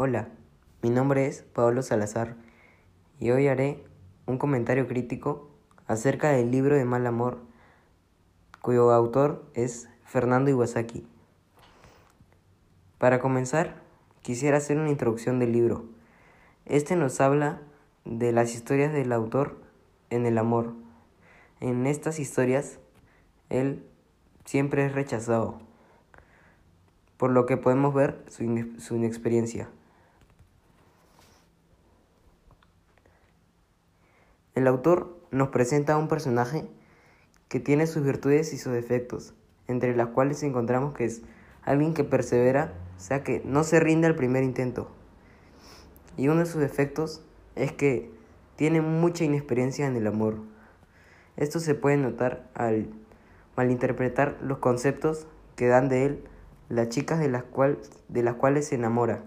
Hola, mi nombre es Pablo Salazar y hoy haré un comentario crítico acerca del libro de Mal Amor, cuyo autor es Fernando Iwasaki. Para comenzar, quisiera hacer una introducción del libro. Este nos habla de las historias del autor en el amor. En estas historias, él siempre es rechazado, por lo que podemos ver su, su inexperiencia. El autor nos presenta a un personaje que tiene sus virtudes y sus defectos, entre las cuales encontramos que es alguien que persevera, o sea que no se rinde al primer intento. Y uno de sus defectos es que tiene mucha inexperiencia en el amor. Esto se puede notar al malinterpretar los conceptos que dan de él las chicas de las, de las cuales se enamora.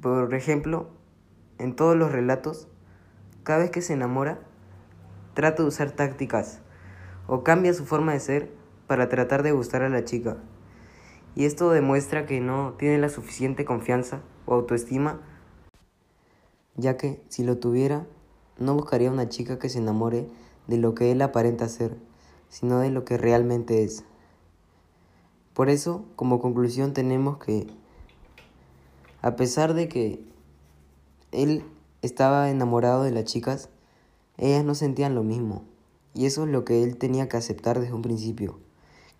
Por ejemplo, en todos los relatos, cada vez que se enamora, trata de usar tácticas o cambia su forma de ser para tratar de gustar a la chica. Y esto demuestra que no tiene la suficiente confianza o autoestima, ya que si lo tuviera, no buscaría una chica que se enamore de lo que él aparenta ser, sino de lo que realmente es. Por eso, como conclusión, tenemos que, a pesar de que él estaba enamorado de las chicas, ellas no sentían lo mismo. Y eso es lo que él tenía que aceptar desde un principio.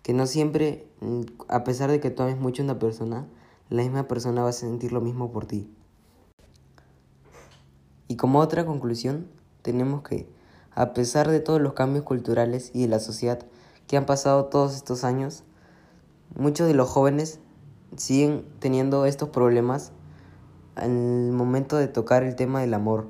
Que no siempre, mm, a pesar de que tú ames mucho a una persona, la misma persona va a sentir lo mismo por ti. Y como otra conclusión, tenemos que, a pesar de todos los cambios culturales y de la sociedad que han pasado todos estos años, muchos de los jóvenes siguen teniendo estos problemas al momento de tocar el tema del amor.